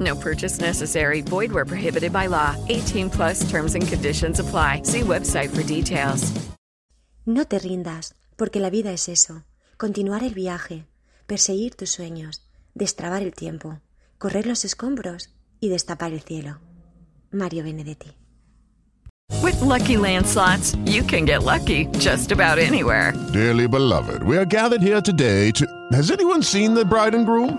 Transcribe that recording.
No purchase necessary. Void where prohibited by law. 18 plus terms and conditions apply. See website for details. No te rindas, porque la vida es eso. Continuar el viaje, perseguir tus sueños, destrabar el tiempo, correr los escombros y destapar el cielo. Mario Benedetti. With Lucky Land slots, you can get lucky just about anywhere. Dearly beloved, we are gathered here today to. Has anyone seen the bride and groom?